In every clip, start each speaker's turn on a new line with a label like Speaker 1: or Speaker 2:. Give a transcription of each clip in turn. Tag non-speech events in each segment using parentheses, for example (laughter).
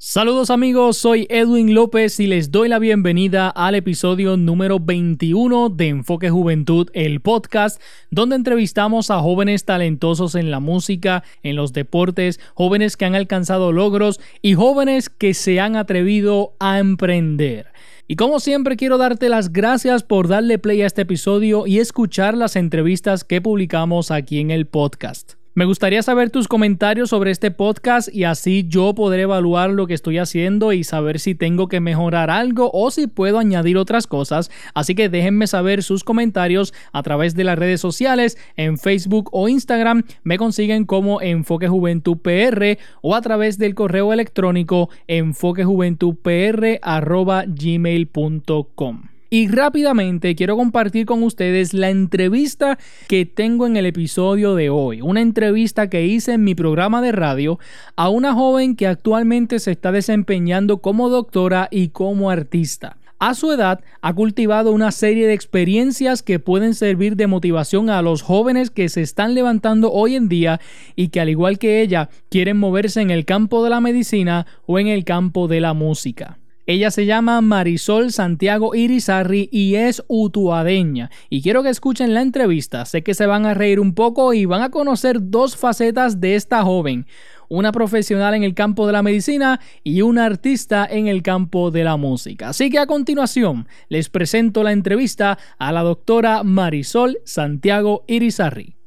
Speaker 1: Saludos amigos, soy Edwin López y les doy la bienvenida al episodio número 21 de Enfoque Juventud, el podcast, donde entrevistamos a jóvenes talentosos en la música, en los deportes, jóvenes que han alcanzado logros y jóvenes que se han atrevido a emprender. Y como siempre quiero darte las gracias por darle play a este episodio y escuchar las entrevistas que publicamos aquí en el podcast. Me gustaría saber tus comentarios sobre este podcast y así yo podré evaluar lo que estoy haciendo y saber si tengo que mejorar algo o si puedo añadir otras cosas. Así que déjenme saber sus comentarios a través de las redes sociales, en Facebook o Instagram. Me consiguen como Enfoque Juventud PR o a través del correo electrónico enfoquejuventudpr@gmail.com. Y rápidamente quiero compartir con ustedes la entrevista que tengo en el episodio de hoy. Una entrevista que hice en mi programa de radio a una joven que actualmente se está desempeñando como doctora y como artista. A su edad ha cultivado una serie de experiencias que pueden servir de motivación a los jóvenes que se están levantando hoy en día y que al igual que ella quieren moverse en el campo de la medicina o en el campo de la música. Ella se llama Marisol Santiago Irizarri y es utuadeña. Y quiero que escuchen la entrevista. Sé que se van a reír un poco y van a conocer dos facetas de esta joven. Una profesional en el campo de la medicina y una artista en el campo de la música. Así que a continuación les presento la entrevista a la doctora Marisol Santiago Irizarri.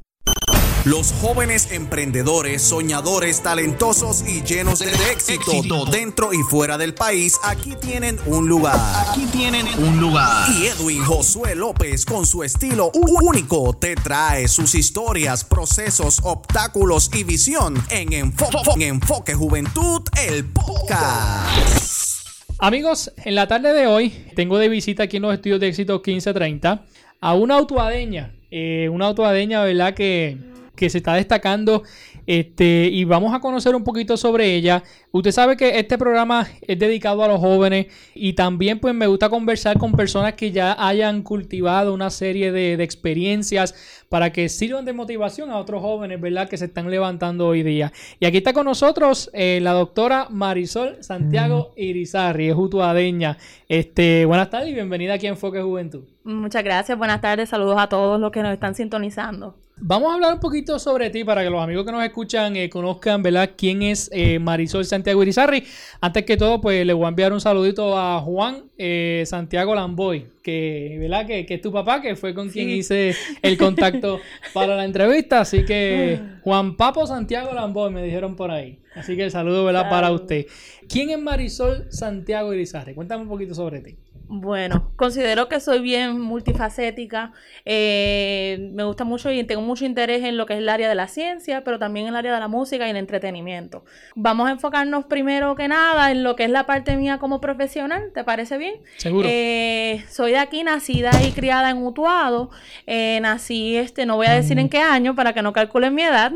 Speaker 2: Los jóvenes emprendedores, soñadores, talentosos y llenos de éxito, dentro y fuera del país, aquí tienen un lugar.
Speaker 3: Aquí tienen un lugar.
Speaker 2: Y Edwin Josué López, con su estilo único, te trae sus historias, procesos, obstáculos y visión en Enfoque, en Enfoque Juventud, el podcast.
Speaker 1: Amigos, en la tarde de hoy tengo de visita aquí en los estudios de éxito 1530 a una autoadeña. Eh, una autoadeña, ¿verdad? Que que se está destacando este, y vamos a conocer un poquito sobre ella. Usted sabe que este programa es dedicado a los jóvenes y también pues me gusta conversar con personas que ya hayan cultivado una serie de, experiencias para que sirvan de motivación a otros jóvenes, ¿verdad? Que se están levantando hoy día. Y aquí está con nosotros eh, la doctora Marisol Santiago Irizarri, es utuadeña. Este, buenas tardes y bienvenida aquí a Enfoque Juventud.
Speaker 4: Muchas gracias, buenas tardes, saludos a todos los que nos están sintonizando.
Speaker 1: Vamos a hablar un poquito sobre ti para que los amigos que nos escuchan eh, conozcan, ¿verdad?, quién es eh, Marisol Santiago Irizarri. Antes que todo, pues le voy a enviar un saludito a Juan eh, Santiago Lamboy, que, ¿verdad?, que, es tu papá, que fue con quien hice el contacto (laughs) para la entrevista. Así que Juan Papo Santiago Lamboy me dijeron por ahí. Así que el saludo, ¿verdad?, para usted. ¿Quién es Marisol Santiago Irizarri? Cuéntame un poquito sobre ti.
Speaker 4: Bueno, considero que soy bien multifacética. Eh, me gusta mucho y tengo mucho interés en lo que es el área de la ciencia, pero también en el área de la música y el entretenimiento. Vamos a enfocarnos primero que nada en lo que es la parte mía como profesional. ¿Te parece bien?
Speaker 1: Seguro.
Speaker 4: Eh, soy de aquí, nacida y criada en Utuado. Eh, nací, este, no voy a decir en qué año para que no calculen mi edad.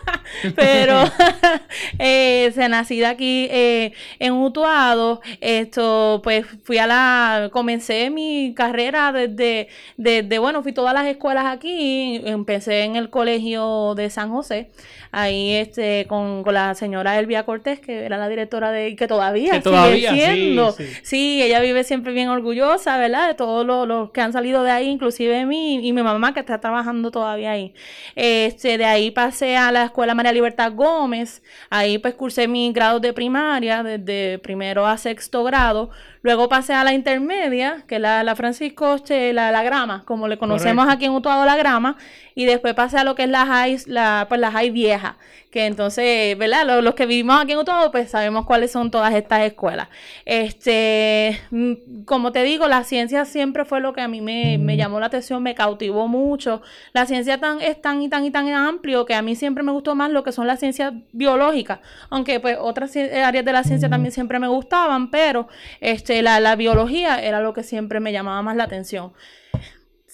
Speaker 4: (laughs) pero (laughs) se nací de aquí en Utuado. Esto, pues fui a la comencé mi carrera desde, desde, bueno, fui todas las escuelas aquí, empecé en el colegio de San José, ahí este, con, la señora Elvia Cortés, que era la directora de, que todavía, sigue siendo, sí, ella vive siempre bien orgullosa, ¿verdad? De todos los, que han salido de ahí, inclusive mí y mi mamá que está trabajando todavía ahí. Este, de ahí pasé a la escuela María Libertad Gómez, ahí pues cursé mis grados de primaria, desde primero a sexto grado, Luego pasé a la intermedia, que es la, la Francisco, la, la grama, como le conocemos aquí en Utuado, la grama. Y después pasé a lo que es la high, la, pues la high vieja, que entonces, ¿verdad? Los, que vivimos aquí en Utuado, pues sabemos cuáles son todas estas escuelas. Este, mm, como te digo, la ciencia siempre fue lo que a mí me, me llamó la atención, me cautivó mucho. La ciencia tan, es tan y tan y tan amplio que a mí siempre me gustó más lo que son las ciencias biológicas, aunque pues otras áreas de la ciencia también siempre me gustaban, pero este la, biología era lo que siempre me llamaba más la atención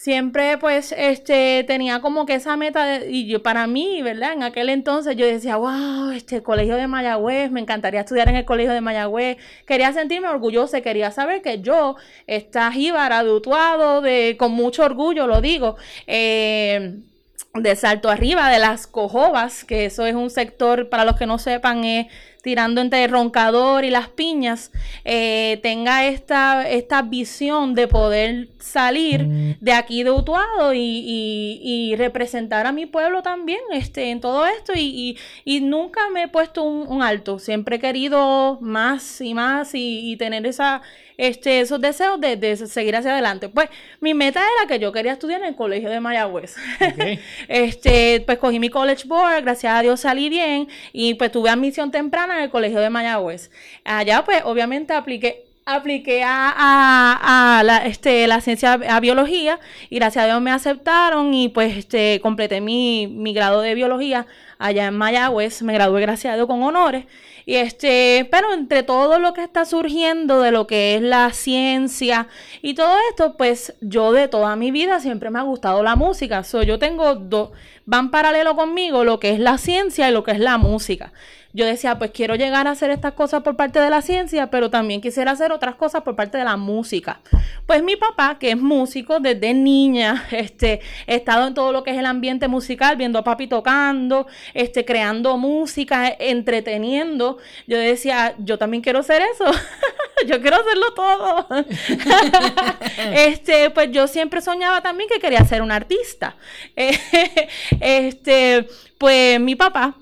Speaker 4: siempre pues este tenía como que esa meta y yo para mí, ¿verdad? En aquel entonces yo decía, wow, este colegio de Mayagüez, me encantaría estudiar en el colegio de Mayagüez. Quería sentirme orgullosa, quería saber que yo, esta jíbara de de, con mucho orgullo lo digo, eh, de Salto Arriba, de las Cojobas, que eso es un sector, para los que no sepan, es tirando entre el roncador y las piñas, eh, tenga esta, esta visión de poder salir mm. de aquí de Utuado y, representar a mi pueblo también este, en todo esto y, nunca me he puesto un, alto, siempre he querido más y más y, tener esa, este, esos deseos de, seguir hacia adelante. Pues mi meta era que yo quería estudiar en el colegio de Mayagüez. (laughs) este, pues cogí mi college board, gracias a Dios salí bien y pues tuve admisión temprana en el colegio de Mayagüez. Allá pues obviamente apliqué apliqué a, la, este, la ciencia, a biología, y gracias a Dios me aceptaron y pues este, completé mi, mi grado de biología allá en Mayagüez, me gradué gracias a Dios con honores. Y este, pero entre todo lo que está surgiendo de lo que es la ciencia y todo esto, pues yo de toda mi vida siempre me ha gustado la música. So, yo tengo dos, van paralelo conmigo lo que es la ciencia y lo que es la música yo decía, pues quiero llegar a hacer estas cosas por parte de la ciencia, pero también quisiera hacer otras cosas por parte de la música. Pues mi papá, que es músico desde niña, (laughs) este, he estado en todo lo que es el ambiente musical, viendo a papi tocando, este, creando música, entreteniendo. Yo decía, yo también quiero hacer eso. (laughs) yo quiero hacerlo todo. (laughs) este, pues yo siempre soñaba también que quería ser un artista. (laughs) este, pues mi papá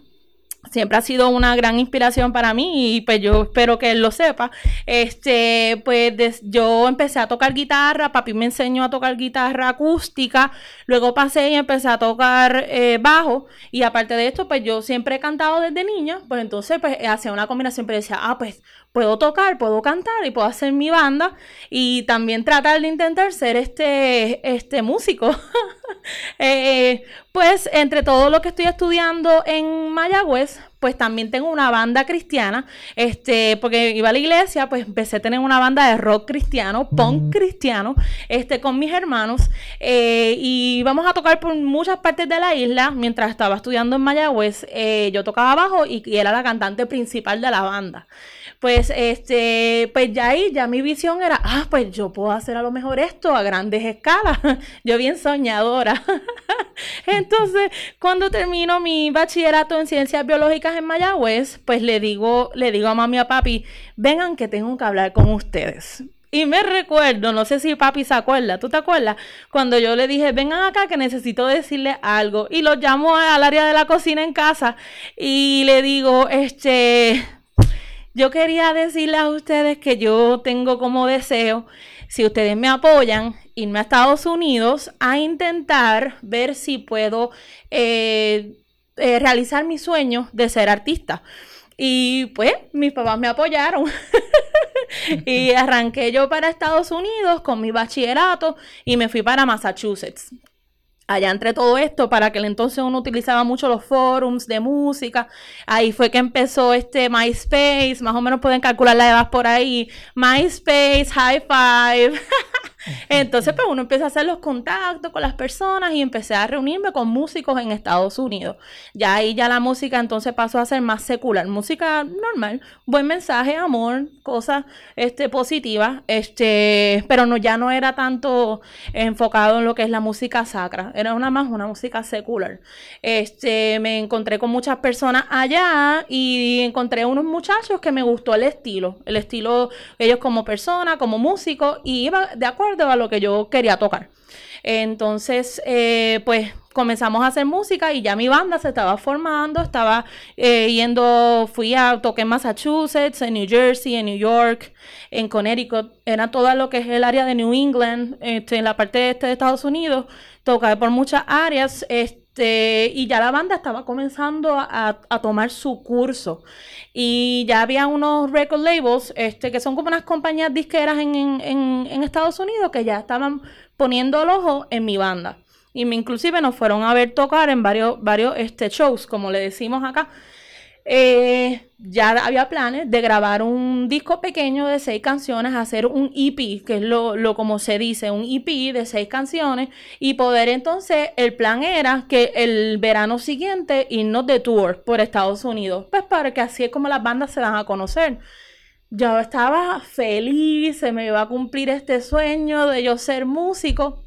Speaker 4: siempre ha sido una gran inspiración para mí y pues yo espero que él lo sepa. Este, pues yo empecé a tocar guitarra, papi me enseñó a tocar guitarra acústica, luego pasé y empecé a tocar eh, bajo y aparte de esto, pues yo siempre he cantado desde niña, pues entonces pues hacía una combinación, pero decía, ah, pues puedo tocar, puedo cantar y puedo hacer mi banda y también tratar de intentar ser este, este músico. (laughs) Eh, pues entre todo lo que estoy estudiando en Mayagüez, pues también tengo una banda cristiana, este, porque iba a la iglesia, pues empecé a tener una banda de rock cristiano, punk cristiano, este, con mis hermanos, eh, y íbamos a tocar por muchas partes de la isla, mientras estaba estudiando en Mayagüez, eh, yo tocaba bajo y, y era la cantante principal de la banda pues este, pues ya ahí, ya mi visión era, ah, pues yo puedo hacer a lo mejor esto a grandes escalas. (laughs) yo bien soñadora. (laughs) Entonces, cuando termino mi bachillerato en ciencias biológicas en Mayagüez, pues le digo, le digo a mami a papi, vengan que tengo que hablar con ustedes. Y me recuerdo, no sé si papi se acuerda, ¿tú te acuerdas? Cuando yo le dije, vengan acá que necesito decirle algo. Y lo llamo al área de la cocina en casa y le digo, este, yo quería decirles a ustedes que yo tengo como deseo, si ustedes me apoyan, irme a Estados Unidos a intentar ver si puedo eh, eh, realizar mi sueño de ser artista. Y pues mis papás me apoyaron (laughs) y arranqué yo para Estados Unidos con mi bachillerato y me fui para Massachusetts allá entre todo esto, para aquel entonces uno utilizaba mucho los forums de música. Ahí fue que empezó este MySpace, más o menos pueden calcular la edad por ahí. MySpace, High Five. (laughs) Entonces, pues uno empieza a hacer los contactos con las personas y empecé a reunirme con músicos en Estados Unidos. Ya ahí ya la música entonces pasó a ser más secular, música normal, buen mensaje, amor, cosas este, positivas, este, pero no, ya no era tanto enfocado en lo que es la música sacra, era una más una música secular. Este, me encontré con muchas personas allá y encontré unos muchachos que me gustó el estilo, el estilo ellos como persona, como músico y iba de acuerdo a lo que yo quería tocar. Entonces, eh, pues comenzamos a hacer música y ya mi banda se estaba formando, estaba eh, yendo, fui a, toqué en Massachusetts, en New Jersey, en New York, en Connecticut, era todo lo que es el área de New England, este, en la parte este de Estados Unidos, toqué por muchas áreas, este, y ya la banda estaba comenzando a, tomar su curso. Y ya había unos record labels, este, que son como unas compañías disqueras en, en, Estados Unidos que ya estaban poniendo el ojo en mi banda. Y me, inclusive nos fueron a ver tocar en varios, varios este, shows, como le decimos acá. Eh, ya había planes de grabar un disco pequeño de seis canciones, hacer un EP, que es lo, lo, como se dice, un EP de seis canciones, y poder entonces, el plan era que el verano siguiente irnos de tour por Estados Unidos, pues para que así es como las bandas se dan a conocer. Yo estaba feliz, se me iba a cumplir este sueño de yo ser músico.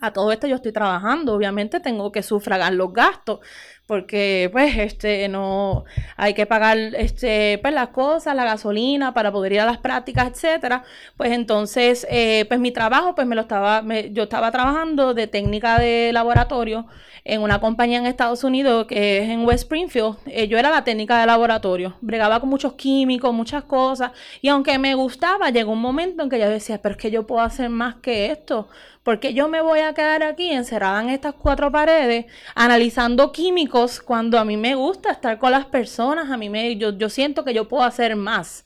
Speaker 4: A todo esto yo estoy trabajando, obviamente tengo que sufragar los gastos. Porque pues este no hay que pagar este pues las cosas, la gasolina para poder ir a las prácticas, etcétera. Pues entonces eh, pues mi trabajo pues me lo estaba yo estaba trabajando de técnica de laboratorio en una compañía en Estados Unidos que es en West Springfield. Eh, yo era la técnica de laboratorio, bregaba con muchos químicos, muchas cosas y aunque me gustaba llegó un momento en que yo decía, pero es que yo puedo hacer más que esto porque yo me voy a quedar aquí encerrada en estas cuatro paredes analizando químicos cuando a mí me gusta estar con las personas, a mí me, yo, yo siento que yo puedo hacer más.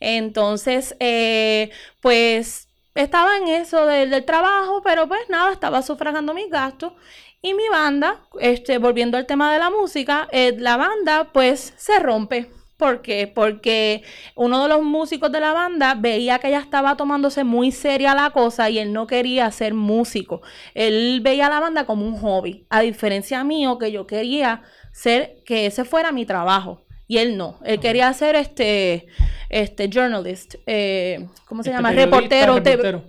Speaker 4: Entonces, eh, pues estaba en eso del, trabajo, pero pues nada, estaba sufragando mis gastos. Y mi banda, este, volviendo al tema de la música, eh, la banda pues se rompe ¿Por qué? Porque uno de los músicos de la banda veía que ella estaba tomándose muy seria la cosa y él no quería ser músico. Él veía a la banda como un hobby, a diferencia mío que yo quería ser que ese fuera mi trabajo. Y él no, él quería ser este, este journalist, eh, ¿cómo se este llama? Reportero,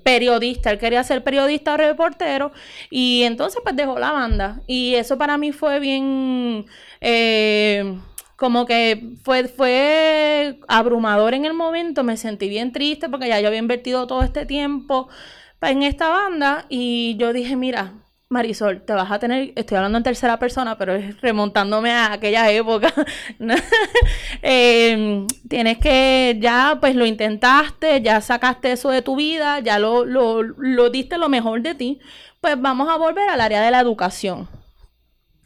Speaker 4: periodista. Él quería ser periodista o reportero y entonces pues dejó la banda. Y eso para mí fue bien... Eh, como que fue, fue abrumador en el momento, me sentí bien triste porque ya yo había invertido todo este tiempo en esta banda y yo dije, mira, Marisol, te vas a tener, estoy hablando en tercera persona, pero es remontándome a aquella época. (laughs) Em, tienes que, ya pues lo intentaste, ya sacaste eso de tu vida, ya lo, lo, lo diste lo mejor de ti, pues vamos a volver al área de la educación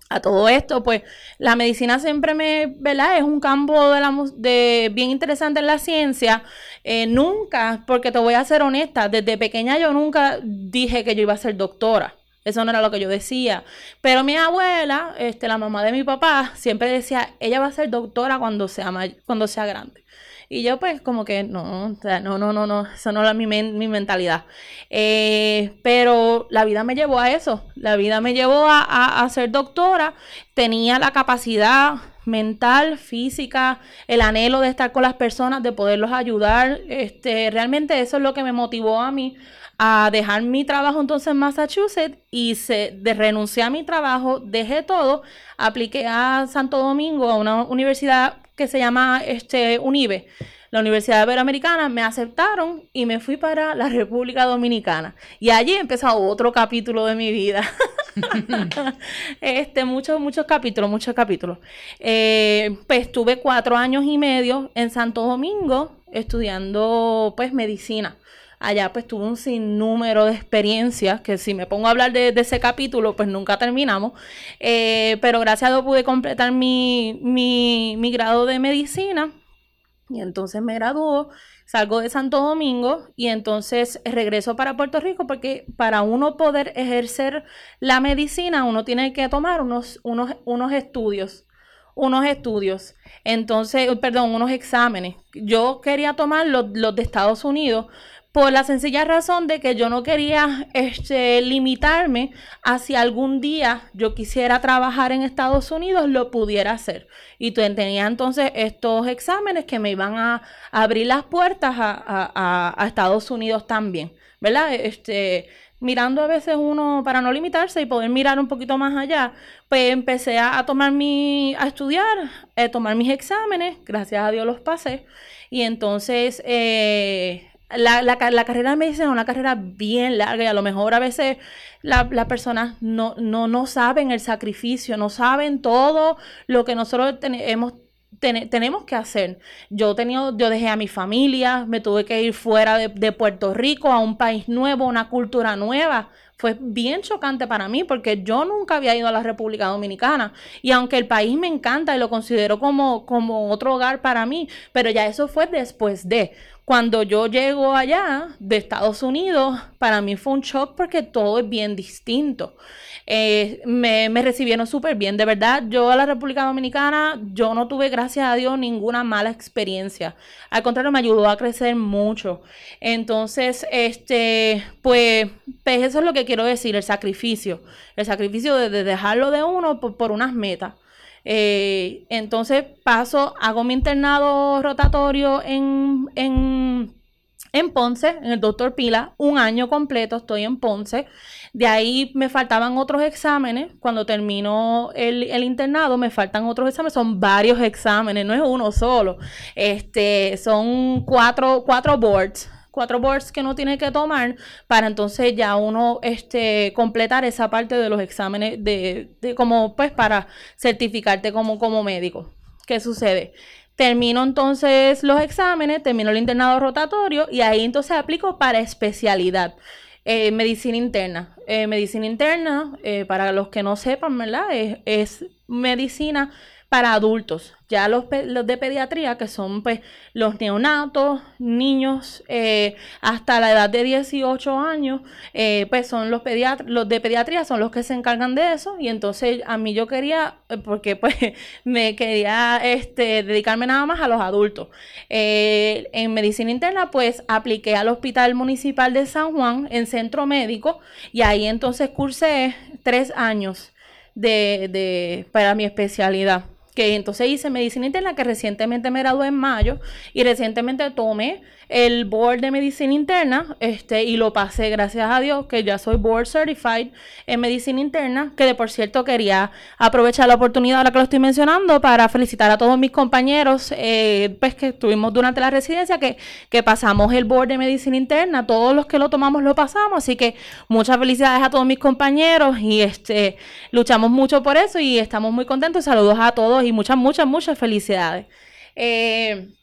Speaker 4: a todo esto, pues la medicina siempre me, ¿verdad? Es un campo de, la, de bien interesante en la ciencia. Eh, nunca, porque te voy a ser honesta, desde pequeña yo nunca dije que yo iba a ser doctora. Eso no era lo que yo decía. Pero mi abuela, este, la mamá de mi papá, siempre decía, ella va a ser doctora cuando sea, cuando sea grande. Y yo pues como que no, o sea, no, no, no, no, eso no era mi, mi mentalidad. Eh, pero la vida me llevó a eso, la vida me llevó a, a, ser doctora, tenía la capacidad mental, física, el anhelo de estar con las personas, de poderlos ayudar. Este, realmente eso es lo que me motivó a mí a dejar mi trabajo entonces en Massachusetts y se, de renuncié a mi trabajo, dejé todo, apliqué a Santo Domingo, a una universidad que se llama este, UNIBE, la Universidad Iberoamericana, me aceptaron y me fui para la (laughs) República Dominicana. Y allí empezó otro capítulo de mi vida. (laughs) este, muchos, muchos capítulos, muchos capítulos. Eh, pues estuve cuatro años y medio en Santo Domingo estudiando pues medicina. Allá pues tuve un sinnúmero de experiencias que si me pongo a hablar de, ese capítulo pues nunca terminamos. Eh, pero gracias a Dios pude completar mi, mi, grado de medicina y entonces me graduó, salgo de Santo Domingo y entonces regreso para Puerto Rico porque para uno poder ejercer la medicina uno tiene que tomar unos, unos, unos estudios unos estudios, entonces, perdón, unos exámenes. Yo quería tomar los, los de Estados Unidos por la sencilla razón de que yo no quería este, limitarme a si algún día yo quisiera trabajar en Estados Unidos, lo pudiera hacer. Y tenía entonces estos exámenes que me iban a, abrir las puertas a, Estados Unidos también, ¿verdad? Este, mirando a veces uno para no limitarse y poder mirar un poquito más allá, pues empecé a, tomar mi, a estudiar, a eh, tomar mis exámenes, gracias a Dios los pasé, y entonces eh, la, la, la, carrera de medicina es una carrera bien larga y a lo mejor a veces las la personas no, no, no, saben el sacrificio, no saben todo lo que nosotros tenemos que hacer. Yo, tenido, yo dejé a mi familia, me tuve que ir fuera de, de Puerto Rico a un país nuevo, una cultura nueva fue bien chocante para mí porque yo nunca había ido a la República Dominicana y aunque el país me encanta y lo considero como, como otro hogar para mí, pero ya eso fue después de. Cuando yo llego allá de Estados Unidos, para mí fue un shock porque todo es bien distinto. Eh, me, recibieron súper bien, de verdad. Yo a la República Dominicana, yo no tuve, gracias a Dios, ninguna mala experiencia. Al contrario, me ayudó a crecer mucho. Entonces, este, pues, pues eso es lo que quiero decir, el sacrificio. El sacrificio de, dejarlo de uno por unas metas. Eh, entonces paso, hago mi internado rotatorio en, en Ponce, en el doctor Pila, un año completo estoy en Ponce. De ahí me faltaban otros exámenes. Cuando terminó el, internado, me faltan otros exámenes. Son varios exámenes, no es uno solo. Este, son cuatro, cuatro boards cuatro boards que uno tiene que tomar para entonces ya uno este, completar esa parte de los exámenes de, como pues para certificarte como, como médico. ¿Qué sucede? Termino entonces los exámenes, termino el internado rotatorio y ahí entonces aplico para especialidad. Eh, medicina interna. Eh, medicina interna, eh, para los que no sepan, ¿verdad? es medicina para adultos. Ya los, de pediatría, que son pues los neonatos, niños eh, hasta la edad de 18 años, eh, pues son los pediatras, los de pediatría son los que se encargan de eso. Y entonces a mí yo quería, eh, porque pues (laughs) me quería este, dedicarme nada más a los adultos. en medicina interna, pues apliqué al Hospital Municipal de San Juan en centro médico y ahí entonces cursé tres años de, de para mi especialidad que entonces hice medicina interna, que recientemente me gradué en mayo y recientemente tomé el board de medicina interna este, y lo pasé, gracias a Dios, que ya soy board certified en medicina interna, que de por cierto quería aprovechar la oportunidad ahora que lo estoy mencionando para felicitar a todos mis compañeros eh, pues que estuvimos durante la residencia, que, que pasamos el board de medicina interna, todos los que lo tomamos lo pasamos, así que muchas felicidades a todos mis compañeros y este luchamos mucho por eso y estamos muy contentos. Saludos a todos y muchas, muchas, muchas felicidades. Eh,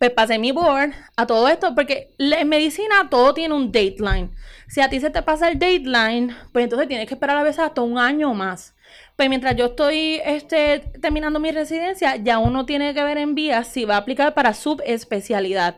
Speaker 4: pues pasé mi board a todo esto, porque en medicina todo tiene un dateline. Si a ti se te pasa el dateline, pues entonces tienes que esperar a veces hasta un año más. Pues mientras yo estoy este, terminando mi residencia, ya uno tiene que ver en vías si va a aplicar para subespecialidad.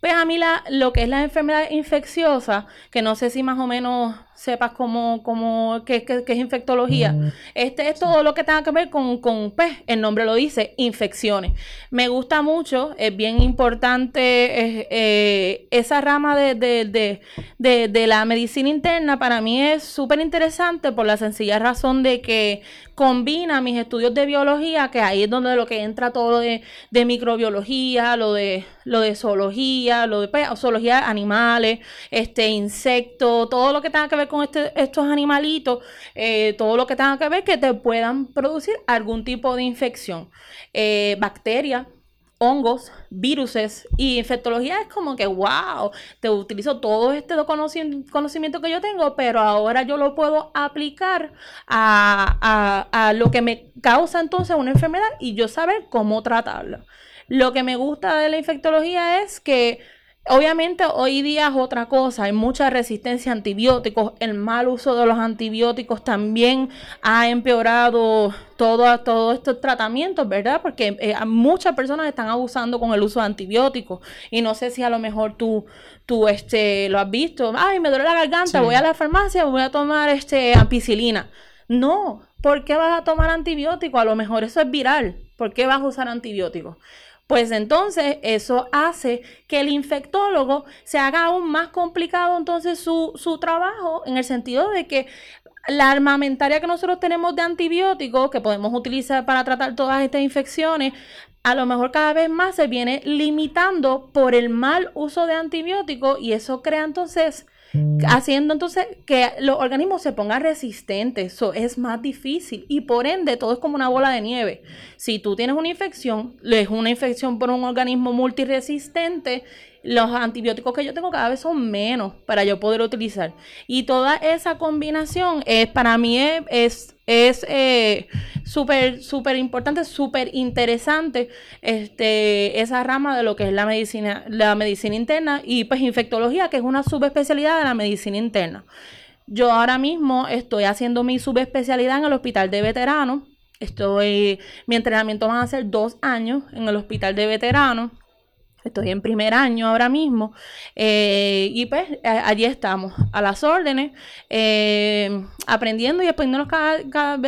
Speaker 4: Pues a mí la, lo que es la enfermedad infecciosa, que no sé si más o menos sepas cómo, cómo qué, es infectología. Mm. Este es todo lo que tenga que ver con, con, pues, el nombre lo dice, infecciones. Me gusta mucho, es bien importante eh, esa rama de, de, de, de, la medicina interna, para mí es súper interesante por la sencilla razón de que combina mis estudios de biología, que ahí es donde lo que entra todo de, de microbiología, lo de, lo de zoología, lo de pues, zoología animales, este, insectos, todo lo que tenga que ver con este, estos animalitos, eh, todo lo que tenga que ver que te puedan producir algún tipo de infección. Eh, bacterias, hongos, viruses y infectología es como que, wow, te utilizo todo este conocimiento que yo tengo, pero ahora yo lo puedo aplicar a, a, lo que me causa entonces una enfermedad y yo saber cómo tratarla. Lo que me gusta de la infectología es que Obviamente hoy día es otra cosa, hay mucha resistencia a antibióticos, el mal uso de los antibióticos también ha empeorado todo, todos estos tratamientos, ¿verdad? Porque eh, muchas personas están abusando con el uso de antibióticos y no sé si a lo mejor tú, tú este, lo has visto, ay, me duele la garganta, voy a la farmacia, voy a tomar este, ampicilina. No, ¿por qué vas a tomar antibiótico? A lo mejor eso es viral, ¿por qué vas a usar antibióticos? Pues entonces eso hace que el infectólogo se haga aún más complicado entonces su, su trabajo en el sentido de que la armamentaria que nosotros tenemos de antibióticos que podemos utilizar para tratar todas estas infecciones, a lo mejor cada vez más se viene limitando por el mal uso de antibióticos y eso crea entonces haciendo entonces que los organismos se pongan resistentes. Eso es más difícil y por ende todo es como una bola de nieve. Si tú tienes una infección, es una infección por un organismo multiresistente, los antibióticos que yo tengo cada vez son menos para yo poder utilizar. Y toda esa combinación es para mí es, es eh, súper, importante, súper interesante este, esa rama de lo que es la medicina, la medicina interna y pues infectología, que es una subespecialidad de la medicina interna. Yo ahora mismo estoy haciendo mi subespecialidad en el hospital de veteranos. Estoy, mi entrenamiento van a ser dos años en el hospital de veteranos. Estoy en primer año ahora mismo eh, y pues allí estamos, a las órdenes, eh, aprendiendo y aprendiendo cada, cada,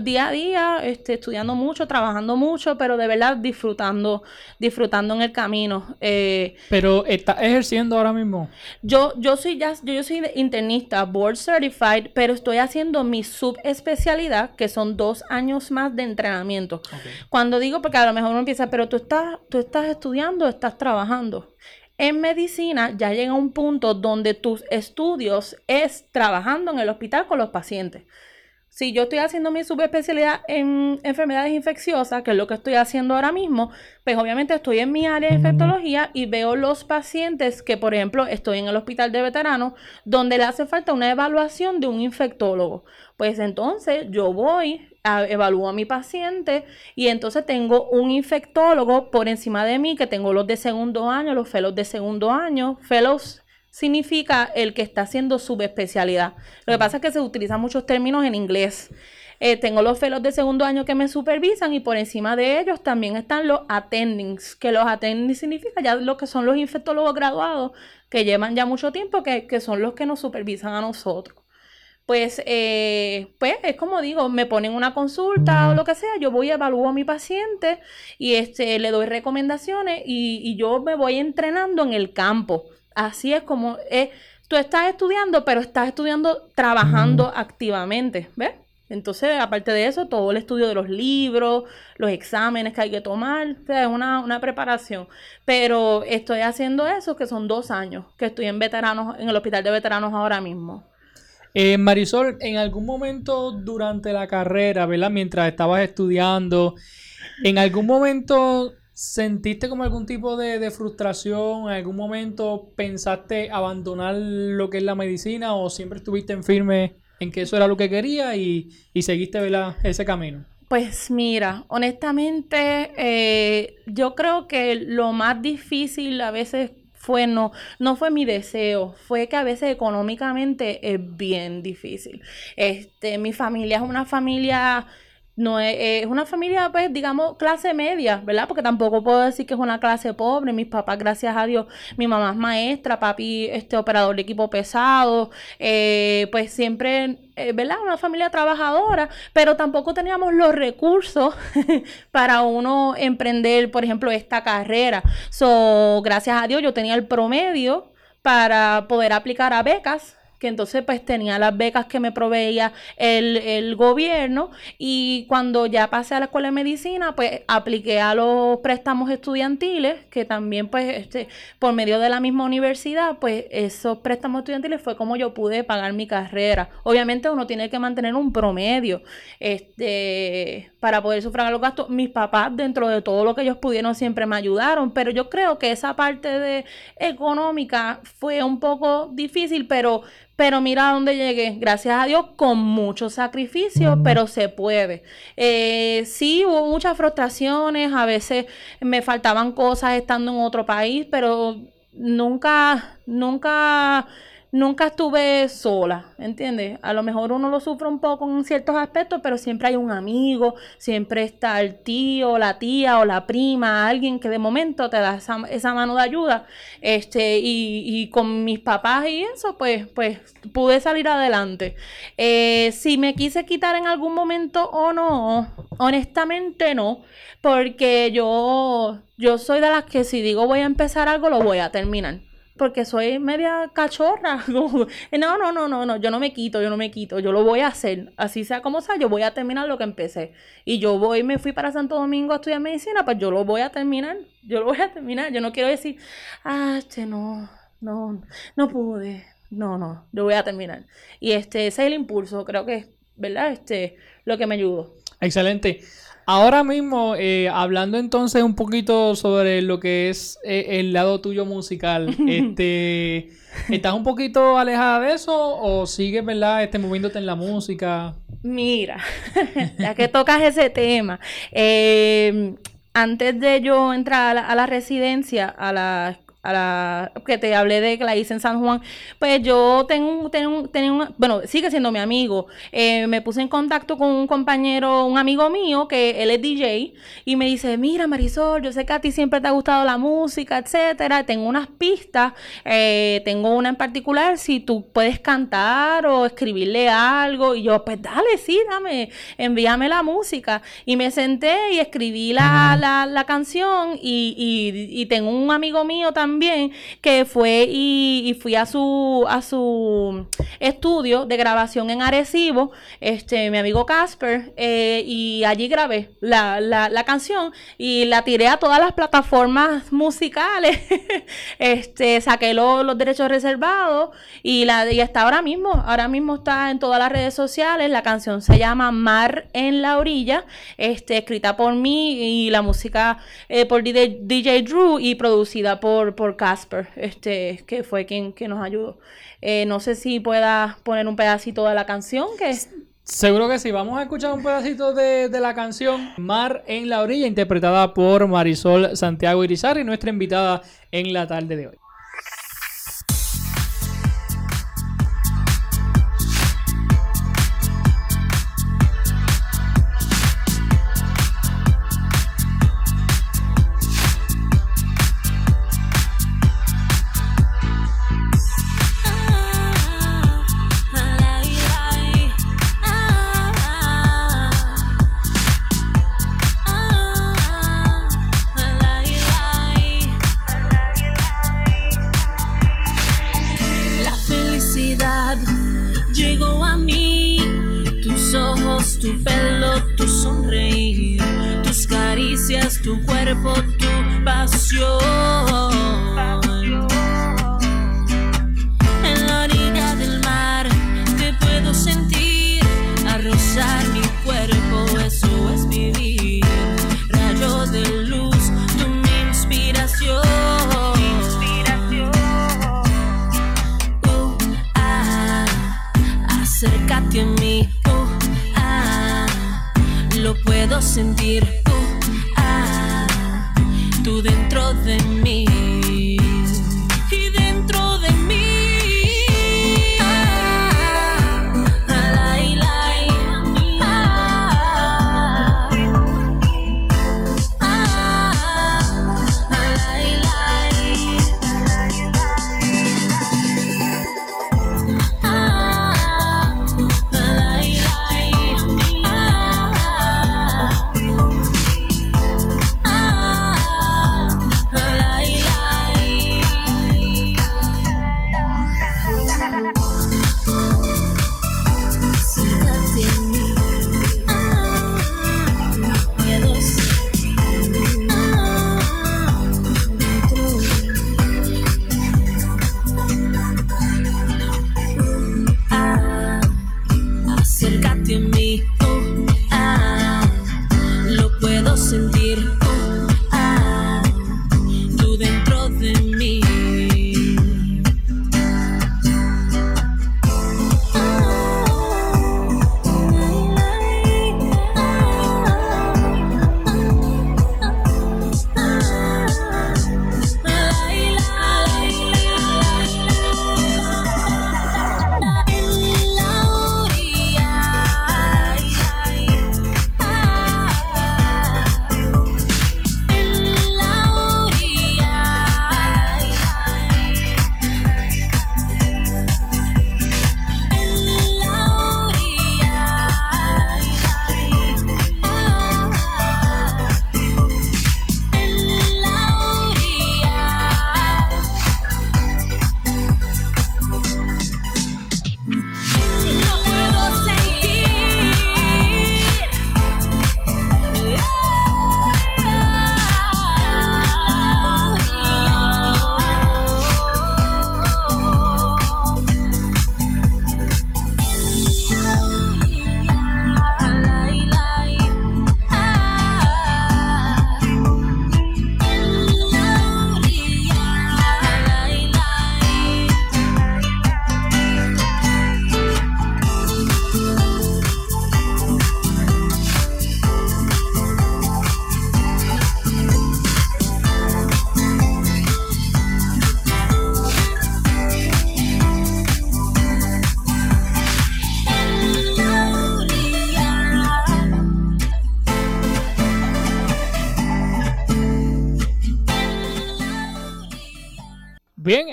Speaker 4: día a día, este, estudiando mucho, trabajando mucho, pero de verdad disfrutando, disfrutando en el camino.
Speaker 1: Eh, pero ¿estás ejerciendo ahora mismo?
Speaker 4: Yo, yo soy ya, yo, soy internista, board certified, pero estoy haciendo mi subespecialidad, que son dos años más de entrenamiento. Cuando digo, porque a lo mejor uno empieza, pero tú estás, tú estás estudiando, estás trabajando. En medicina ya llega un punto donde tus estudios es trabajando en el hospital con los pacientes si yo estoy haciendo mi subespecialidad en enfermedades infecciosas, que es lo que estoy haciendo ahora mismo, pues obviamente estoy en mi área de infectología y veo los pacientes que, por ejemplo, estoy en el hospital de veteranos, donde le hace falta una evaluación de un infectólogo. Pues entonces yo voy, a, evalúo a mi paciente y entonces tengo un infectólogo por encima de mí, que tengo los de segundo año, los fellows de segundo año, fellows significa el que está haciendo subespecialidad. Lo que pasa es que se utilizan muchos términos en inglés. Eh, tengo los fellows de segundo año que me supervisan y por encima de ellos también están los attendings, que los attendings significa ya lo que son los infectólogos graduados que llevan ya mucho tiempo, que, son los que nos supervisan a nosotros. Pues, eh, pues es como digo, me ponen una consulta o lo que sea, yo voy a evaluar a mi paciente y este, le doy recomendaciones y, y yo me voy entrenando en el campo. Así es como es. Tú estás estudiando, pero estás estudiando trabajando activamente, ¿ves? Entonces, aparte de eso, todo el estudio de los libros, los exámenes que hay que tomar, o sea, es una, una, preparación. Pero estoy haciendo eso, que son dos años, que estoy en veteranos, en el hospital de veteranos ahora mismo.
Speaker 1: Eh, Marisol, en algún momento durante la carrera, ¿verdad? Mientras estabas estudiando, ¿en algún momento ¿Sentiste como algún tipo de, frustración? ¿En algún momento pensaste abandonar lo que es la medicina o siempre estuviste en firme en que eso era lo que quería y, seguiste ese camino?
Speaker 4: Pues mira, honestamente, eh, yo creo que lo más difícil a veces fue no, no fue mi deseo, fue que a veces económicamente es bien difícil. Este, mi familia es una familia no es, una familia, pues, digamos, clase media, ¿verdad? Porque tampoco puedo decir que es una clase pobre. Mis papás, gracias a Dios, mi mamá es maestra, papi, este operador de equipo pesado, eh, pues siempre, eh, ¿verdad? Una familia trabajadora, pero tampoco teníamos los recursos (laughs) para uno emprender, por ejemplo, esta carrera. So, gracias a Dios, yo tenía el promedio para poder aplicar a becas que entonces pues tenía las becas que me proveía el, gobierno y cuando ya pasé a la escuela de medicina pues apliqué a los préstamos estudiantiles que también pues este por medio de la misma universidad pues esos préstamos estudiantiles fue como yo pude pagar mi carrera. Obviamente uno tiene que mantener un promedio este para poder sufragar los gastos mis papás dentro de todo lo que ellos pudieron siempre me ayudaron. Pero yo creo que esa parte de económica fue un poco difícil pero pero mira a dónde llegué, gracias a Dios, con mucho sacrificio, pero se puede. Eh, sí, hubo muchas frustraciones, a veces me faltaban cosas estando en otro país, pero nunca, nunca nunca estuve sola, ¿entiendes? A lo mejor uno lo sufre un poco en ciertos aspectos, pero siempre hay un amigo, siempre está el tío, la tía o la prima, alguien que de momento te da esa, mano de ayuda. Este, y, con mis papás y eso, pues, pues pude salir adelante. Eh, si me quise quitar en algún momento o no, honestamente no, porque yo, yo soy de las que si digo voy a empezar algo, lo voy a terminar porque soy media cachorra. (laughs) no, no, no, no, no, yo no me quito, yo no me quito, yo lo voy a hacer. Así sea como sea, yo voy a terminar lo que empecé. Y yo voy, me fui para Santo Domingo a estudiar medicina, pues yo lo voy a terminar. Yo lo voy a terminar. Yo no quiero decir, ah, este no, no, no pude. No, no, yo voy a terminar. Y este, ese es el impulso, creo que ¿verdad? Este, lo que me ayudó.
Speaker 1: Excelente. Ahora mismo, eh, hablando entonces un poquito sobre lo que es eh, el lado tuyo musical, (laughs) este, ¿estás un poquito alejada de eso o sigues, verdad, este, moviéndote en la música?
Speaker 4: Mira, (laughs) ya que tocas ese tema, eh, antes de yo entrar a la residencia, a la a la que te hablé de que la hice en San Juan, pues yo tengo, tengo, tengo bueno, sigue siendo mi amigo. Eh, me puse en contacto con un compañero, un amigo mío, que él es DJ, y me dice, mira Marisol, yo sé que a ti siempre te ha gustado la música, etcétera. Tengo unas pistas, eh, tengo una en particular, si tú puedes cantar o escribirle algo. Y yo, pues dale, sí, dame, envíame la música. Y me senté y escribí la, la, canción y, y tengo un amigo mío también
Speaker 5: que fue y, fui a su, a su estudio de grabación en Arecibo, este, mi amigo Casper, eh, y allí grabé la, la, canción y la tiré a todas las plataformas musicales. (laughs) este, saqué los derechos reservados y, la, y está ahora mismo, ahora mismo está en todas las redes sociales. La canción se llama Mar en la orilla, este, escrita por mí y la música eh, por DJ, Drew y producida por Casper, este, que fue quien, que nos ayudó. Eh, no sé si pueda poner un pedacito de la canción
Speaker 4: Seguro que sí. Vamos a escuchar un pedacito de, de, la canción Mar en la orilla, interpretada por Marisol Santiago Irizarry, nuestra invitada en la tarde de hoy.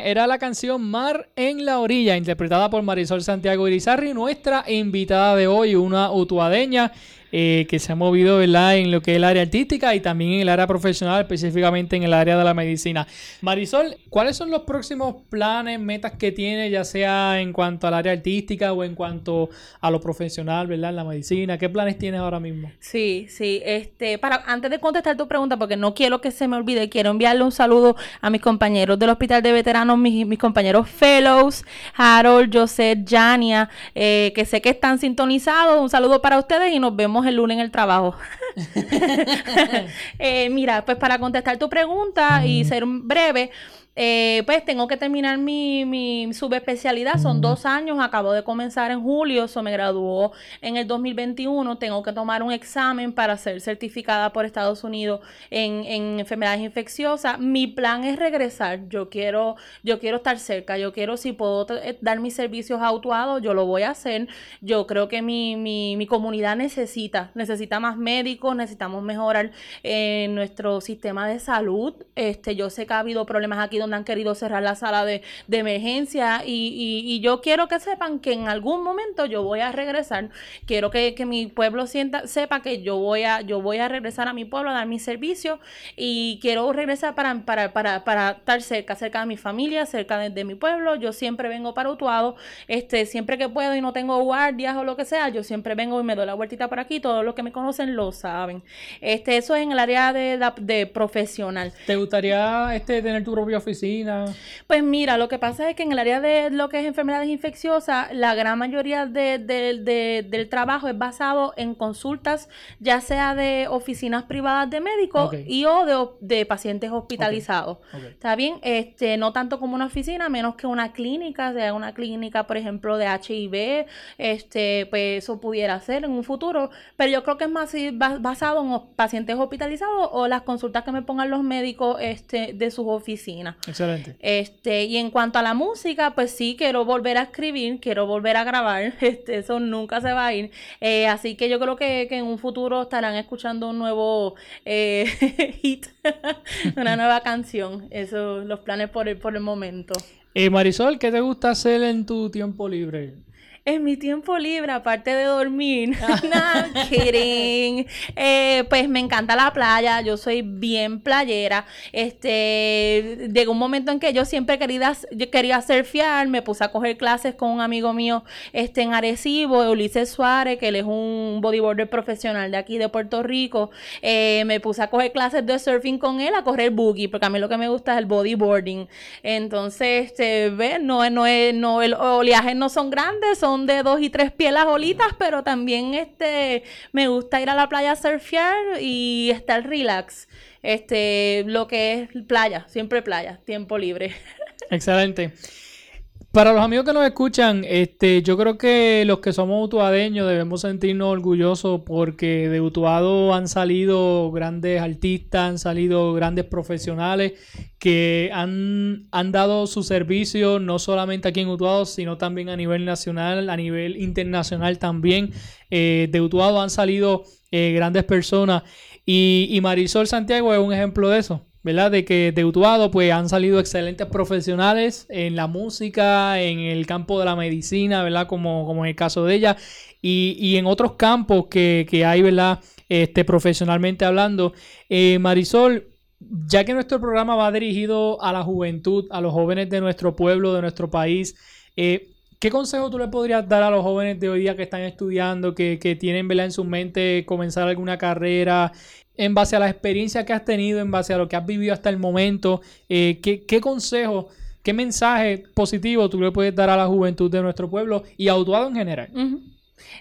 Speaker 4: Era la canción Mar en la orilla, interpretada por Marisol Santiago Irizarri, nuestra invitada de hoy, una utuadeña
Speaker 1: eh, que se ha movido ¿verdad? en lo que es el área artística y también en el área profesional, específicamente en el área de la medicina. Marisol, ¿cuáles son los próximos planes, metas que tiene, ya sea en cuanto al área artística o en cuanto a lo profesional, ¿verdad? En la medicina. ¿Qué planes tienes ahora mismo?
Speaker 4: Sí, sí. Este, para, antes de contestar tu pregunta, porque no quiero que se me olvide, quiero enviarle un saludo a mis compañeros del Hospital de Veteranos, mis, mis compañeros fellows, Harold, José, Jania, eh, que sé que están sintonizados. Un saludo para ustedes y nos vemos el lunes en el trabajo. (laughs) (laughs) Eh, mira, pues para contestar tu pregunta y ser breve, eh, pues tengo que terminar mi, mi subespecialidad, son dos años, acabo de comenzar en julio, eso me graduó en el 2021, tengo que tomar un examen para ser certificada por Estados Unidos en, en enfermedades infecciosas. Mi plan es regresar, yo quiero, yo quiero estar cerca, yo quiero si puedo eh, dar mis servicios autuados, yo lo voy a hacer. Yo creo que mi, mi, mi comunidad necesita, necesita más médicos, necesitamos mejorar eh, nuestro sistema de salud. Este, yo sé que ha habido problemas aquí donde han querido cerrar la sala de, emergencia y, yo quiero que sepan que en algún momento yo voy a regresar. Quiero que, mi pueblo sienta, sepa que yo voy, a, yo voy a regresar a mi pueblo a dar mi servicio y quiero regresar para, para, para, para estar cerca, cerca de mi familia, cerca de, mi pueblo. Yo siempre vengo para Utuado, este, siempre que puedo y no tengo guardias o lo que sea, yo siempre vengo y me doy la vueltita por aquí. Todos los que me conocen lo saben. Este, eso es en el área de, de profesional.
Speaker 1: ¿Te gustaría este, tener tu propia oficina?
Speaker 4: Pues mira, lo que pasa es que en el área de lo que es enfermedades infecciosas, la gran mayoría del trabajo es basado en consultas, ya sea de oficinas privadas de médicos y o de, pacientes hospitalizados. ¿Está bien? Este, no tanto como una oficina, menos que una clínica, sea una clínica, por ejemplo, de HIV, este, pues eso pudiera ser en un futuro, pero yo creo que es más basado en pacientes hospitalizados o las consultas que me pongan los médicos este, de sus oficinas.
Speaker 1: Excelente.
Speaker 4: Este, y en cuanto a la música, pues sí, quiero volver a escribir, quiero volver a grabar. (laughs) Este, eso nunca se va a ir. Eh, así que yo creo que, en un futuro estarán escuchando un nuevo eh, (laughs) hit, (laughs) una nueva canción. Eso, los planes por el, por el momento.
Speaker 1: Eh, Marisol, ¿qué te gusta hacer en tu tiempo libre?
Speaker 4: En mi tiempo libre, aparte de dormir, (laughs) (laughs) no, kidding. Eh, pues me encanta la playa, yo soy bien playera. Este, llegó un momento en que yo siempre quería, yo quería surfear, me puse a coger clases con un amigo mío este, en Arecibo, Ulises Suárez, que él es un bodyboarder profesional de aquí de Puerto Rico. Eh, me puse a coger clases de surfing con él, a correr boogie, porque a mí lo que me gusta es el bodyboarding. Entonces, este, ve, no, no, es, no, el oleaje no son grandes, son de dos y tres pies las olitas, pero también este me gusta ir a la playa a surfear y estar relax. Este, lo que es playa, siempre playa, tiempo libre. (laughs)
Speaker 1: Excelente. Para los amigos que nos escuchan, este, yo creo que los que somos utuadeños debemos sentirnos orgullosos porque de Utuado han salido grandes artistas, han salido grandes profesionales que han, han dado su servicio no solamente aquí en Utuado, sino también a nivel nacional, a nivel internacional también. Eh, de Utuado han salido eh, grandes personas y, y Marisol Santiago es un ejemplo de eso. ¿Verdad? De que de Utuado pues han salido excelentes profesionales en la música, en el campo de la medicina, ¿verdad? Como, como en el caso de ella, y, en otros campos que, hay, ¿verdad? Este, profesionalmente hablando. Eh, Marisol, ya que nuestro programa va dirigido a la juventud, a los jóvenes de nuestro pueblo, de nuestro país, eh, ¿Qué consejo tú le podrías dar a los jóvenes de hoy día que están estudiando, que, que tienen ¿verdad? en su mente comenzar alguna carrera, en base a la experiencia que has tenido, en base a lo que has vivido hasta el momento, eh, ¿qué, ¿qué, consejo, qué mensaje positivo tú le puedes dar a la juventud de nuestro pueblo y a Utuado en general?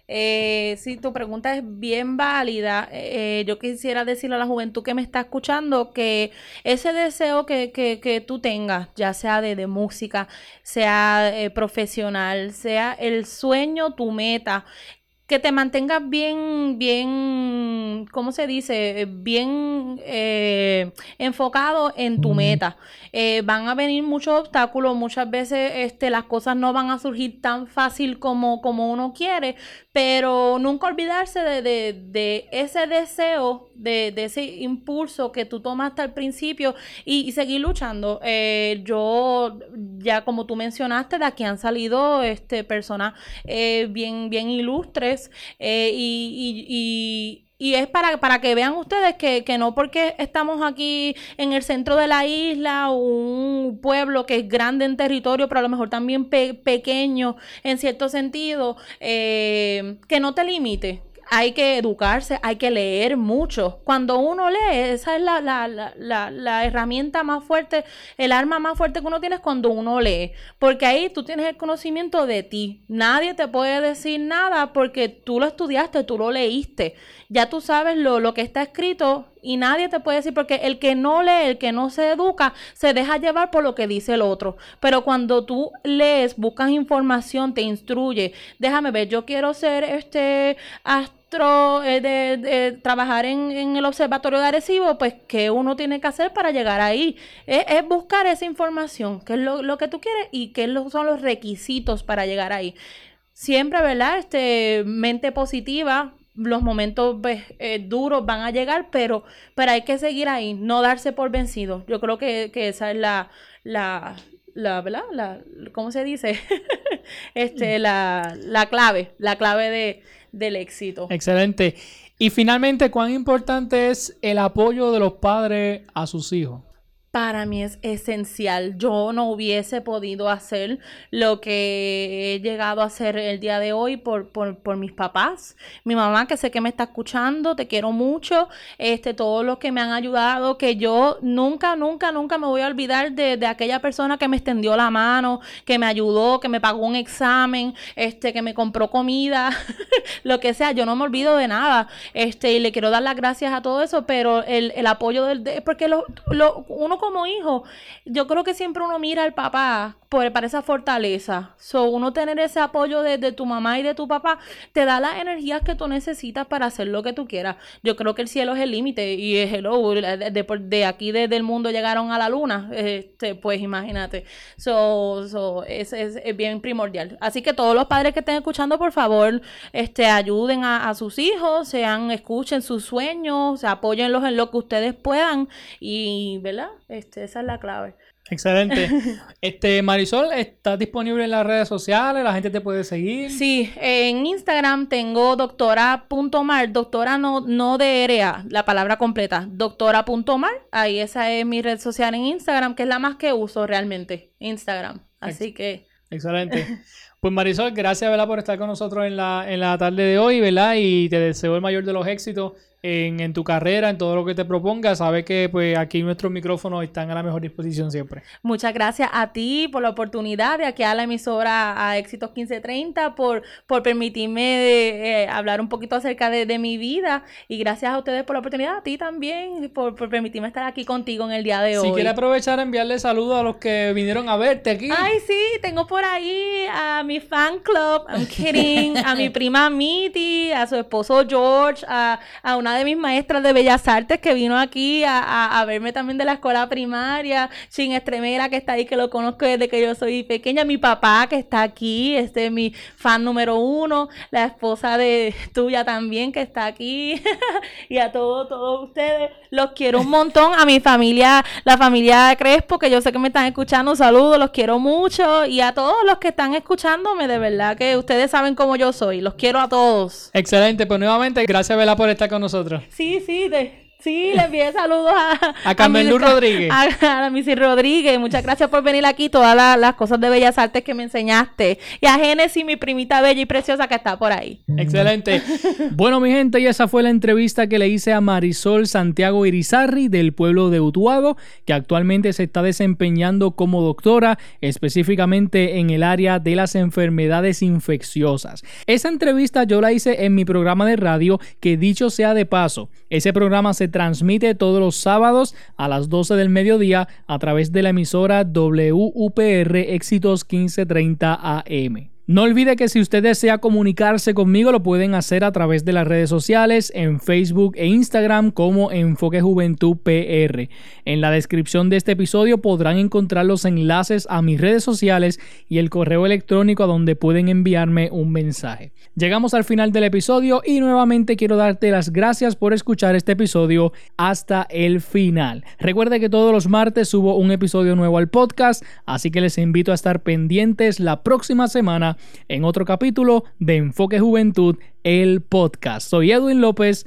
Speaker 4: Eh, si tu pregunta es bien válida, eh, yo quisiera decirle a la juventud que me está escuchando que ese deseo que, que, tú tengas, ya sea de, de música, sea profesional, sea el sueño, tu meta, que te mantengas bien, bien, ¿cómo se dice? Bien eh, enfocado en tu meta. Eh, van a venir muchos obstáculos, muchas veces este, las cosas no van a surgir tan fácil como, como uno quiere, pero nunca olvidarse de, ese deseo, de, ese impulso que tú tomaste al principio y, seguir luchando. Eh, yo, ya como tú mencionaste, de aquí han salido este, personas eh, bien, bien ilustres eh, y, y, y, es para, para que vean ustedes que, que, no porque estamos aquí en el centro de la isla, un pueblo que es grande en territorio, pero a lo mejor también pequeño en cierto sentido, eh, que no te limite hay que educarse, hay que leer mucho. Cuando uno lee, esa es la, la, la, la, herramienta más fuerte, el arma más fuerte que uno tiene es cuando uno lee. Porque ahí tú tienes el conocimiento de ti. Nadie te puede decir nada porque tú lo estudiaste, tú lo leíste. Ya tú sabes lo, lo que está escrito y nadie te puede decir, porque el que no lee, el que no se educa, se deja llevar por lo que dice el otro. Pero cuando tú lees, buscas información, te instruye, déjame ver, yo quiero ser este eh, de, trabajar en, el observatorio de Arecibo, pues, ¿qué uno tiene que hacer para llegar ahí? Es, buscar esa información, qué es lo, que tú quieres y qué son los requisitos para llegar ahí. Siempre, ¿verdad? Este, mente positiva, los momentos pues, eh, duros van a llegar, pero, pero hay que seguir ahí, no darse por vencido. Yo creo que, esa es la, la, la, ¿verdad? La, ¿Cómo se dice? (laughs) este, la, la clave, la clave de, del éxito.
Speaker 1: Excelente. Y finalmente, ¿cuán importante es el apoyo de los padres a sus hijos?
Speaker 4: Para mí es esencial. Yo no hubiese podido hacer lo que he llegado a hacer el día de hoy por, por, mis papás. Mi mamá, que sé que me está escuchando, te quiero mucho. Este, todos los que me han ayudado, que yo nunca, nunca, nunca me voy a olvidar de, de, aquella persona que me extendió la mano, que me ayudó, que me pagó un examen, este, que me compró comida, (laughs) lo que sea. Yo no me olvido de nada. Este, y le quiero dar las gracias a todo eso, pero el, el apoyo del, de, porque lo, uno como hijo, yo creo que siempre uno mira al papá por, para esa fortaleza. So, uno tener ese apoyo de, tu mamá y de tu papá te da las energías que tú necesitas para hacer lo que tú quieras. Yo creo que el cielo es el límite y es hello, de, de, aquí desde el mundo llegaron a la luna, este, pues imagínate. So, so es, bien primordial. Así que todos los padres que estén escuchando, por favor, este, ayuden a, a sus hijos, sean, escuchen sus sueños, apóyenlos en lo que ustedes puedan y, ¿verdad? Este, esa es la clave.
Speaker 1: Excelente. (laughs) Este, Marisol, ¿estás disponible en las redes sociales? ¿La gente te puede seguir?
Speaker 4: Sí, en Instagram tengo doctora.mar, doctora no, no de RA, la palabra completa, doctora.mar. Ahí esa es mi red social en Instagram, que es la más que uso realmente, Instagram. Así que...
Speaker 1: Excelente. (laughs) Pues Marisol, gracias ¿verdad? por estar con nosotros en la, en la tarde de hoy, ¿verdad? Y te deseo el mayor de los éxitos en, tu carrera, en todo lo que te propongas. Sabes que pues aquí nuestros micrófonos están a la mejor disposición siempre.
Speaker 4: Muchas gracias a ti por la oportunidad de aquí a la emisora a Éxitos 1530, por, por permitirme eh, hablar un poquito acerca de, mi vida. Y gracias a ustedes por la oportunidad, a ti también, por, permitirme estar aquí contigo en el día de hoy.
Speaker 1: Si quiere aprovechar, enviarle saludos a los que vinieron a verte aquí.
Speaker 4: Ay, sí, tengo por ahí a mi fan club, I'm kidding, a mi (laughs) prima Mitty, a su esposo George, a, a una de mis maestras de Bellas Artes que vino aquí a, verme también de la escuela primaria, Chin Estremera que está ahí, que lo conozco desde que yo soy pequeña, mi papá que está aquí, este es mi fan número uno, la esposa de (laughs) tuya también que está aquí, (laughs) y a todos, todos ustedes, los quiero un montón, a mi familia, la familia Crespo, que yo sé que me están escuchando, saludos, los quiero mucho, y a todos los que están escuchándome, de verdad que ustedes saben cómo yo soy, los quiero a todos.
Speaker 1: Excelente, pues nuevamente, gracias Vela por estar con nosotros.
Speaker 4: Sí, sí, de, Sí, le envié saludos a...
Speaker 1: A Carmen Rodríguez.
Speaker 4: A, a, Missy Rodríguez. Muchas gracias por venir aquí. Todas las, cosas de Bellas Artes que me enseñaste. Y a Genesis, mi primita bella y preciosa que está por ahí.
Speaker 1: Excelente. (laughs) bueno, mi gente, y esa fue la entrevista que le hice a Marisol Santiago Irizarri del pueblo de Utuado, que actualmente se está desempeñando como doctora, específicamente en el área de las enfermedades infecciosas. Esa entrevista yo la hice en mi programa de radio, que dicho sea de paso, ese programa se transmite todos los sábados a las 12 del mediodía a través de la emisora WUPR Éxitos 1530 AM. No olvide que si usted desea comunicarse conmigo lo pueden hacer a través de las redes sociales en Facebook e Instagram como Enfoque Juventud PR. En la descripción de este episodio podrán encontrar los enlaces a mis redes sociales y el correo electrónico a donde pueden enviarme un mensaje. Llegamos al final del episodio y nuevamente quiero darte las gracias por escuchar este episodio hasta el final. Recuerde que todos los martes subo un episodio nuevo al podcast, así que les invito a estar pendientes la próxima semana en otro capítulo de Enfoque Juventud, el podcast. Soy Edwin López